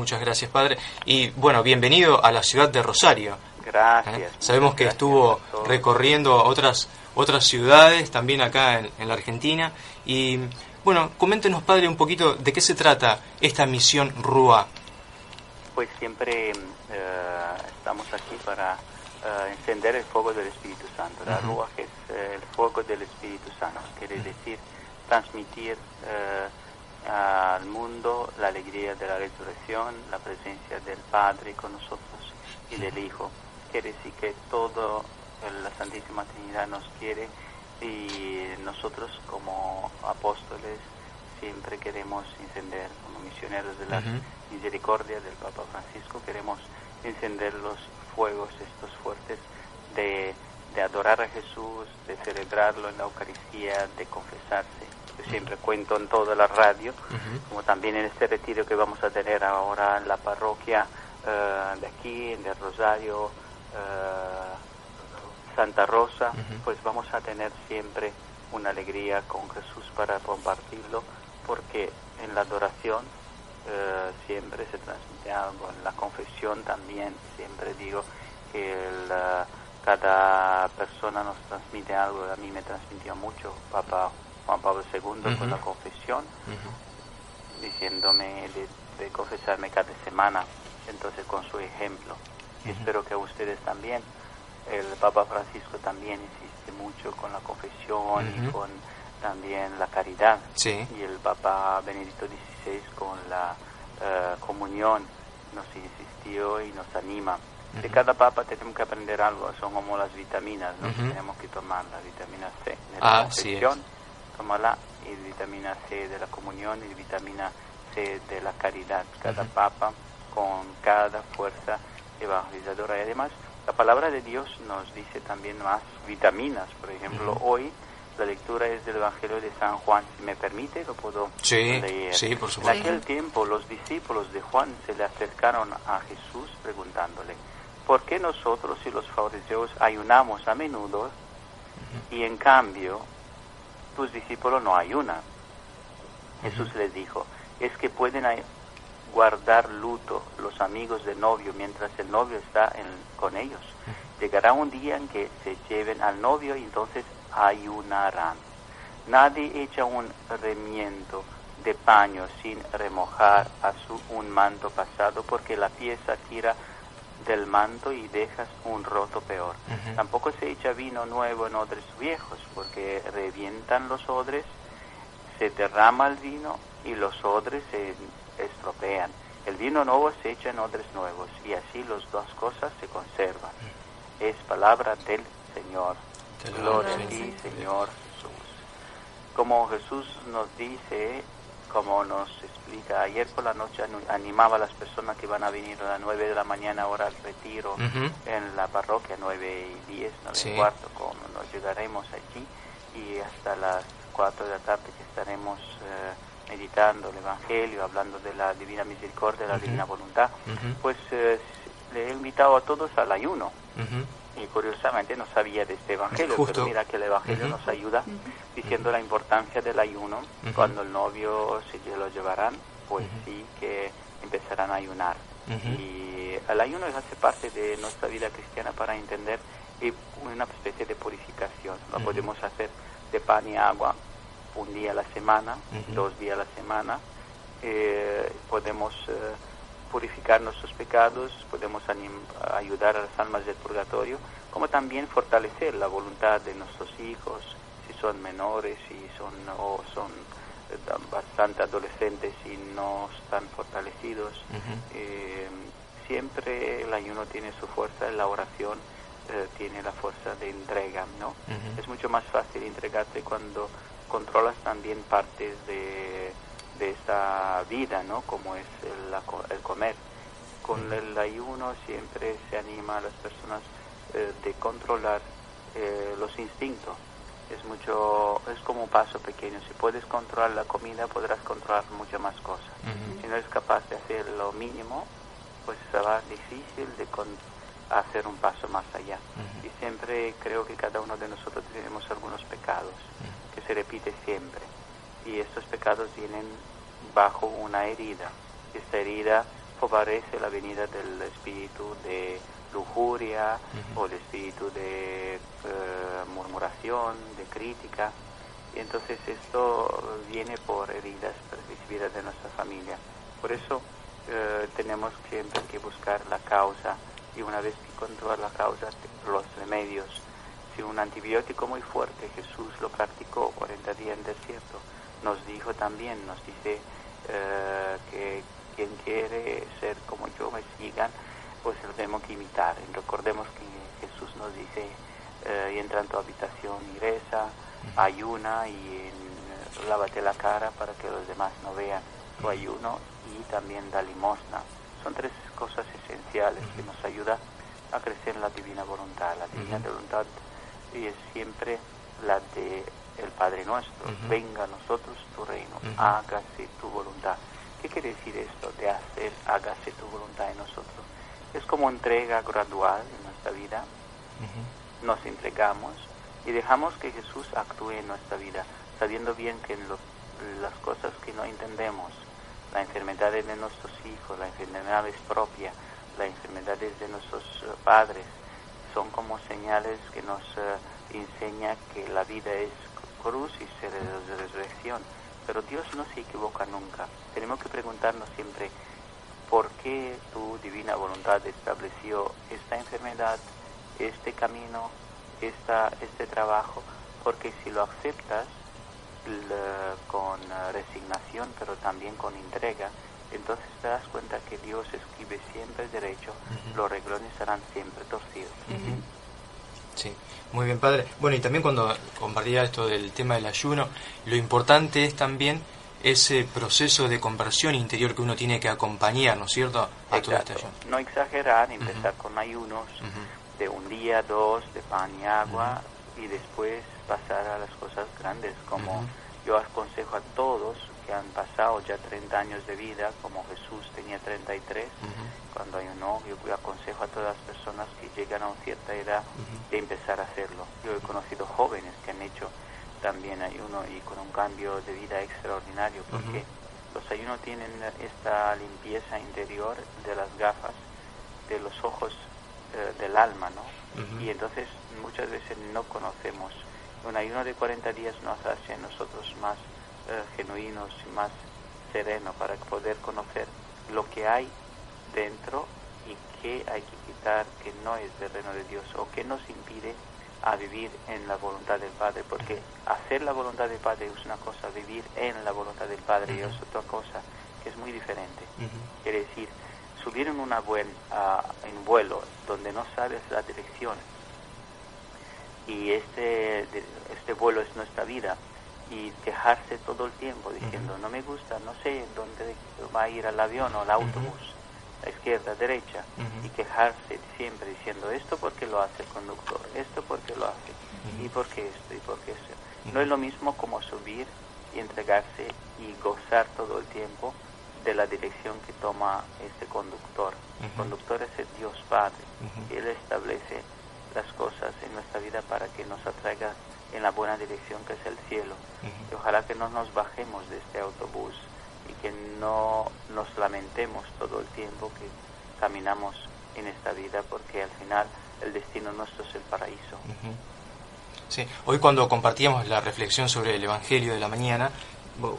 Muchas gracias, padre. Y bueno, bienvenido a la ciudad de Rosario. Gracias. ¿Eh? Sabemos que gracias estuvo recorriendo otras otras ciudades, también acá en, en la Argentina. Y bueno, coméntenos, padre, un poquito de qué se trata esta misión RUA. Pues siempre eh, estamos aquí para eh, encender el fuego del Espíritu Santo. La Ujú. Ruach es eh, el fuego del Espíritu Santo, quiere decir transmitir eh, al mundo la alegría de la resurrección, la presencia del Padre con nosotros y del Hijo. Quiere decir que todo la Santísima Trinidad nos quiere y nosotros como apóstoles siempre queremos encender, como misioneros de la misericordia del Papa Francisco, queremos encender los fuegos estos fuertes de, de adorar a Jesús, de celebrarlo en la Eucaristía, de confesarse. Siempre cuento en toda la radio, como también en este retiro que vamos a tener ahora en la parroquia eh, de aquí, en el Rosario, eh, Santa Rosa, pues vamos a tener siempre una alegría con Jesús para compartirlo, porque en la adoración eh, siempre se transmite algo, en la confesión también, siempre digo que el, cada persona nos transmite algo, a mí me transmitió mucho Papa Juan Pablo II Ujú. con la confesión, Ujú. diciéndome de, de confesarme cada semana, entonces con su ejemplo. Y Ujú. espero que ustedes también, el Papa Francisco también insiste mucho con la confesión y con también la caridad. Sí. Y el Papa Benedicto XVI con la eh, comunión nos insistió y nos anima. De cada papa tenemos que aprender algo, son como las vitaminas, ¿no? Ujú. tenemos que tomar la vitamina C Ah, la así es. Tómala, y vitamina C de la comunión y vitamina C de la caridad. Cada Ujú. papa con cada fuerza evangelizadora. Y además, la palabra de Dios nos dice también más vitaminas. Por ejemplo, Ujú. hoy la lectura es del Evangelio de San Juan. Si me permite, lo puedo Sí, leer. sí, por En supuesto. aquel tiempo los discípulos de Juan se le acercaron a Jesús preguntándole, ¿por qué nosotros y los fariseos ayunamos a menudo y en cambio tus discípulos no ayunan? Jesús les dijo, es que pueden guardar luto los amigos del novio mientras el novio está en- con ellos. Llegará un día en que se lleven al novio y entonces ayunarán. Nadie echa un remiendo de paño sin remojar a su un manto pasado porque la pieza tira del manto y dejas un roto peor. Tampoco se echa vino nuevo en odres viejos porque revientan los odres, se derrama el vino y los odres se estropean. El vino nuevo se echa en odres nuevos y así las dos cosas se conservan. Es palabra del Señor. Gloria a ti. Señor Jesús. Como Jesús nos dice, como nos explica, ayer por la noche animaba a las personas que van a venir a las 9 de la mañana ahora al retiro en la parroquia, 9 y 10, 9 Sí. y cuarto, como nos llegaremos allí y hasta las 4 de la tarde que estaremos eh, meditando el Evangelio, hablando de la Divina Misericordia, de la. Divina Voluntad, pues eh, le he invitado a todos al ayuno. Y curiosamente no sabía de este evangelio, Justo. pero mira que el evangelio Ujú. nos ayuda diciendo la importancia del ayuno. Ujú. Cuando el novio se lo llevarán, pues Ujú. sí que empezarán a ayunar. Y el ayuno hace parte de nuestra vida cristiana para entender una especie de purificación. Lo Ujú. podemos hacer de pan y agua un día a la semana, dos días a la semana. Eh, podemos eh, purificar nuestros pecados, podemos ayudar a las almas del purgatorio, como también fortalecer la voluntad de nuestros hijos, si son menores, si son o son eh, bastante adolescentes y no están fortalecidos. Eh, siempre el ayuno tiene su fuerza, la oración eh, tiene la fuerza de entrega, ¿no? Es mucho más fácil entregarte cuando controlas también partes de, de esta vida, ¿no? Como es el, el comer. Con el ayuno siempre se anima a las personas eh, de controlar eh, los instintos. Es mucho, es como un paso pequeño. Si puedes controlar la comida, podrás controlar muchas más cosas. Si no eres capaz de hacer lo mínimo, pues será difícil de hacer un paso más allá. Y siempre creo que cada uno de nosotros tenemos algunos pecados que se repite siempre. Y estos pecados vienen bajo una herida. Esta herida favorece la venida del espíritu de lujuria o el espíritu de eh, murmuración, de crítica. Y entonces esto viene por heridas recibidas de nuestra familia. Por eso eh, tenemos siempre que buscar la causa y una vez que controlar la causa, los remedios. Si un antibiótico muy fuerte, Jesús lo practicó 40 días en desierto, nos dijo también, nos dice eh, que quien quiere ser como yo me sigan, pues lo tenemos que imitar. Y recordemos que Jesús nos dice, eh, y entra en tu habitación y reza, ayuna y lávate la cara para que los demás no vean tu ayuno y también da limosna. Son tres cosas esenciales que nos ayudan a crecer en la divina voluntad. La divina voluntad es siempre la de el Padre nuestro. Venga a nosotros tu reino, hágase tu voluntad. ¿Qué quiere decir esto de hacer, hágase tu voluntad en nosotros? Es como entrega gradual en nuestra vida. Nos entregamos y dejamos que Jesús actúe en nuestra vida, sabiendo bien que en las cosas que no entendemos, las enfermedades de nuestros hijos, las enfermedades propias, las enfermedades de nuestros eh, padres, son como señales que nos uh, enseña que la vida es cruz y resurrección. Pero Dios no se equivoca nunca. Tenemos que preguntarnos siempre, ¿por qué tu divina voluntad estableció esta enfermedad, este camino, esta, este trabajo? Porque si lo aceptas, con eh, resignación, pero también con entrega, entonces te das cuenta que Dios escribe siempre derecho, los reglones serán siempre torcidos. Sí, muy bien, padre. Bueno, y también cuando compartía esto del tema del ayuno, lo importante es también ese proceso de conversión interior que uno tiene que acompañar, ¿no es cierto?, a todo este ayuno. No exagerar, empezar con ayunos de un día, dos, de pan y agua, y después pasar a las cosas grandes, como yo aconsejo a todos que han pasado ya 30 años de vida, como Jesús tenía 33, cuando hay un yo aconsejo a todas las personas que llegan a una cierta edad de empezar a hacerlo. Yo he conocido jóvenes que han hecho también ayuno y con un cambio de vida extraordinario, porque los ayunos tienen esta limpieza interior de las gafas, de los ojos eh, del alma, ¿no? Y entonces muchas veces no conocemos un ayuno de 40 días nos hace a nosotros más eh, genuinos y más serenos para poder conocer lo que hay dentro y qué hay que quitar que no es del reino de Dios o que nos impide a vivir en la voluntad del Padre, porque hacer la voluntad del Padre es una cosa, vivir en la voluntad del Padre es otra cosa que es muy diferente. Quiere decir, subir en una buen, en vuelo donde no sabes la dirección y este, este vuelo es nuestra vida. Y quejarse todo el tiempo diciendo no me gusta, no sé dónde va a ir el avión o el autobús, la izquierda, derecha, y quejarse siempre diciendo esto porque lo hace el conductor, esto porque lo hace, y porque esto, y porque eso. No es lo mismo como subir y entregarse y gozar todo el tiempo de la dirección que toma este conductor. El conductor es el Dios Padre, Él establece las cosas en nuestra vida para que nos atraiga en la buena dirección que es el cielo. Y ojalá que no nos bajemos de este autobús y que no nos lamentemos todo el tiempo que caminamos en esta vida porque al final el destino nuestro es el paraíso. Sí, hoy cuando compartíamos la reflexión sobre el Evangelio de la mañana,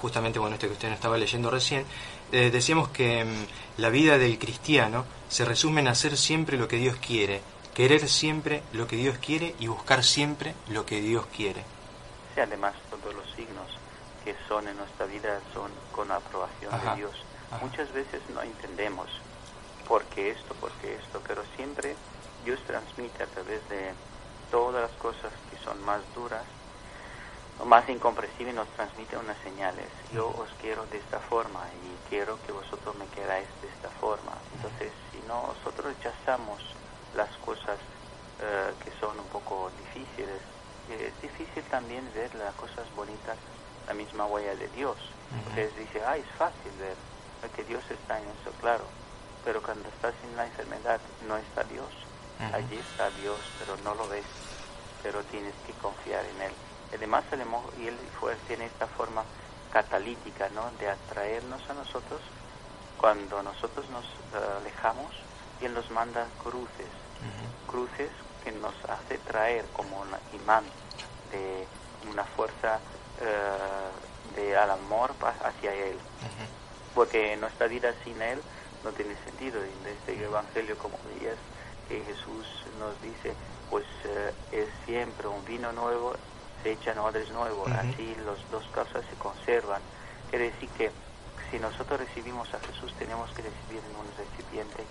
justamente bueno este que usted estaba leyendo recién, eh, decíamos que mm, la vida del cristiano se resume en hacer siempre lo que Dios quiere querer siempre lo que Dios quiere y buscar siempre lo que Dios quiere. Sí, además todos los signos que son en nuestra vida son con aprobación de Dios. Muchas veces no entendemos por qué esto, por qué esto, pero siempre Dios transmite a través de todas las cosas que son más duras más incomprensible nos transmite unas señales. Yo os quiero de esta forma y quiero que vosotros me queráis de esta forma. Entonces, si nosotros rechazamos las cosas eh, que son un poco difíciles, es difícil también ver las cosas bonitas, la misma huella de Dios. Entonces dice, ah, es fácil ver que Dios está en eso, claro. Pero cuando estás en la enfermedad no está Dios. Allí está Dios, pero no lo ves. Pero tienes que confiar en Él. Además, y Él fue, tiene esta forma catalítica, ¿no? De atraernos a nosotros cuando nosotros nos eh, alejamos y Él nos manda cruces. Cruces que nos hace traer como un imán de una fuerza eh, de al amor hacia Él. Porque nuestra vida sin Él no tiene sentido. En este Evangelio, como veías, que Jesús nos dice, pues eh, es siempre un vino nuevo, se echan odres nuevos, así las dos cosas se conservan. Quiere decir que si nosotros recibimos a Jesús, tenemos que recibir en un recipiente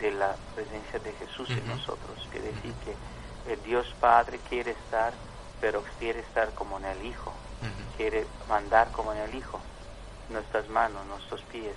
de la presencia de Jesús en nosotros. Quiere decir que el Dios Padre quiere estar, pero quiere estar como en el Hijo, quiere mandar como en el Hijo, nuestras manos, nuestros pies,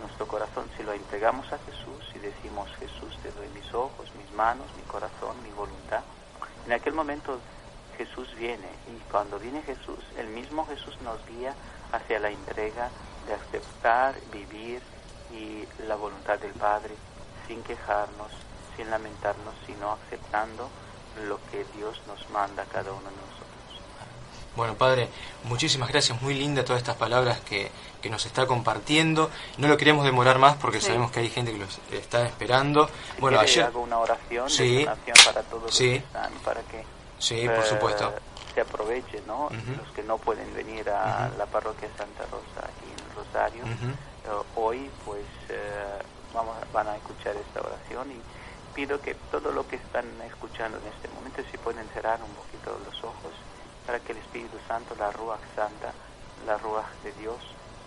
nuestro corazón. Si lo entregamos a Jesús y decimos, Jesús, te doy mis ojos, mis manos, mi corazón, mi voluntad, en aquel momento Jesús viene y cuando viene Jesús, el mismo Jesús nos guía hacia la entrega de aceptar, vivir y la voluntad del Padre sin quejarnos, sin lamentarnos, sino aceptando lo que Dios nos manda a cada uno de nosotros. Bueno, Padre, muchísimas gracias, muy linda todas estas palabras que, que nos está compartiendo. No lo queremos demorar más porque sabemos que hay gente que los está esperando. bueno, ayer hago una oración, sí, para todos los que están, para que sí, por eh, supuesto. se aproveche, ¿no? Los que no pueden venir a la parroquia Santa Rosa aquí en Rosario, eh, hoy pues eh, vamos, van a escuchar esta oración y pido que todo lo que están escuchando en este momento se pueden cerrar un poquito los ojos para que el Espíritu Santo, la Ruach Santa, la Ruach de Dios,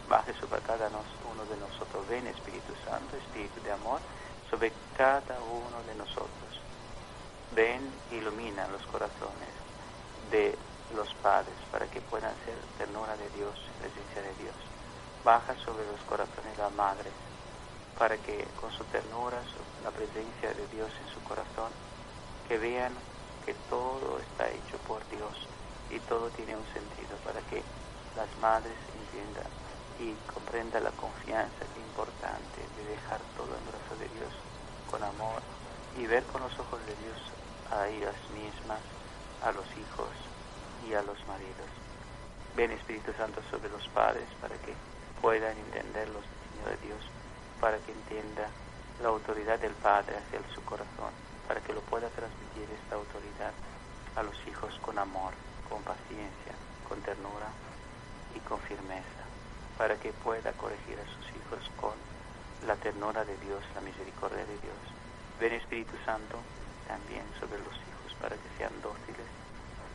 baje sobre cada uno de nosotros. Ven Espíritu Santo, Espíritu de amor, sobre cada uno de nosotros. Ven, ilumina los corazones de los padres para que puedan ser ternura de Dios, presencia de Dios. Baja sobre los corazones de la madre para que con su ternura, la presencia de Dios en su corazón, que vean que todo está hecho por Dios y todo tiene un sentido para que las madres entiendan y comprendan la confianza importante de dejar todo en brazos de Dios con amor y ver con los ojos de Dios a ellas mismas, a los hijos y a los maridos. Ven Espíritu Santo sobre los padres para que puedan entender los designios de Dios para que entienda la autoridad del Padre hacia su corazón, para que lo pueda transmitir esta autoridad a los hijos con amor, con paciencia, con ternura y con firmeza, para que pueda corregir a sus hijos con la ternura de Dios, la misericordia de Dios. Ven Espíritu Santo también sobre los hijos, para que sean dóciles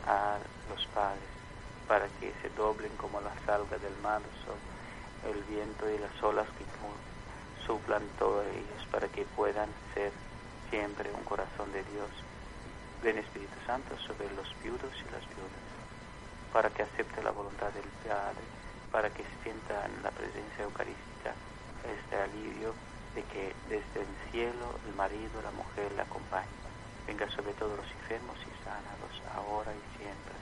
a los padres, para que se doblen como la salga del mar el viento y las olas que suplan todos ellos para que puedan ser siempre un corazón de Dios. Ven Espíritu Santo sobre los viudos y las viudas, para que acepte la voluntad del Padre, para que sientan la presencia eucarística este alivio de que desde el cielo el marido, la mujer la acompaña. Venga sobre todos los enfermos y sánalos ahora y siempre,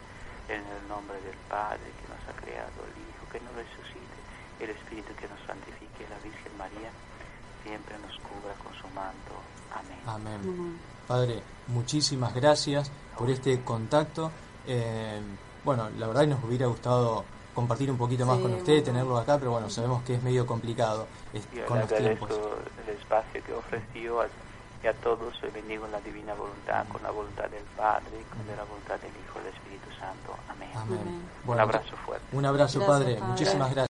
en el nombre del Padre que nos ha creado, el Hijo que nos resucite, el Espíritu que nos santifique, la Virgen María siempre nos cubra con su manto. Amén. Amén. Padre, muchísimas gracias por este contacto. Eh, bueno, la verdad nos hubiera gustado compartir un poquito más con usted, tenerlo acá, pero bueno, sabemos que es medio complicado con los tiempos. el espacio que ofreció y a todos bendigo en la divina voluntad, con la voluntad del Padre, con la voluntad del Hijo y del Espíritu Santo. Amén. un abrazo fuerte. Un abrazo, Padre. Muchísimas gracias.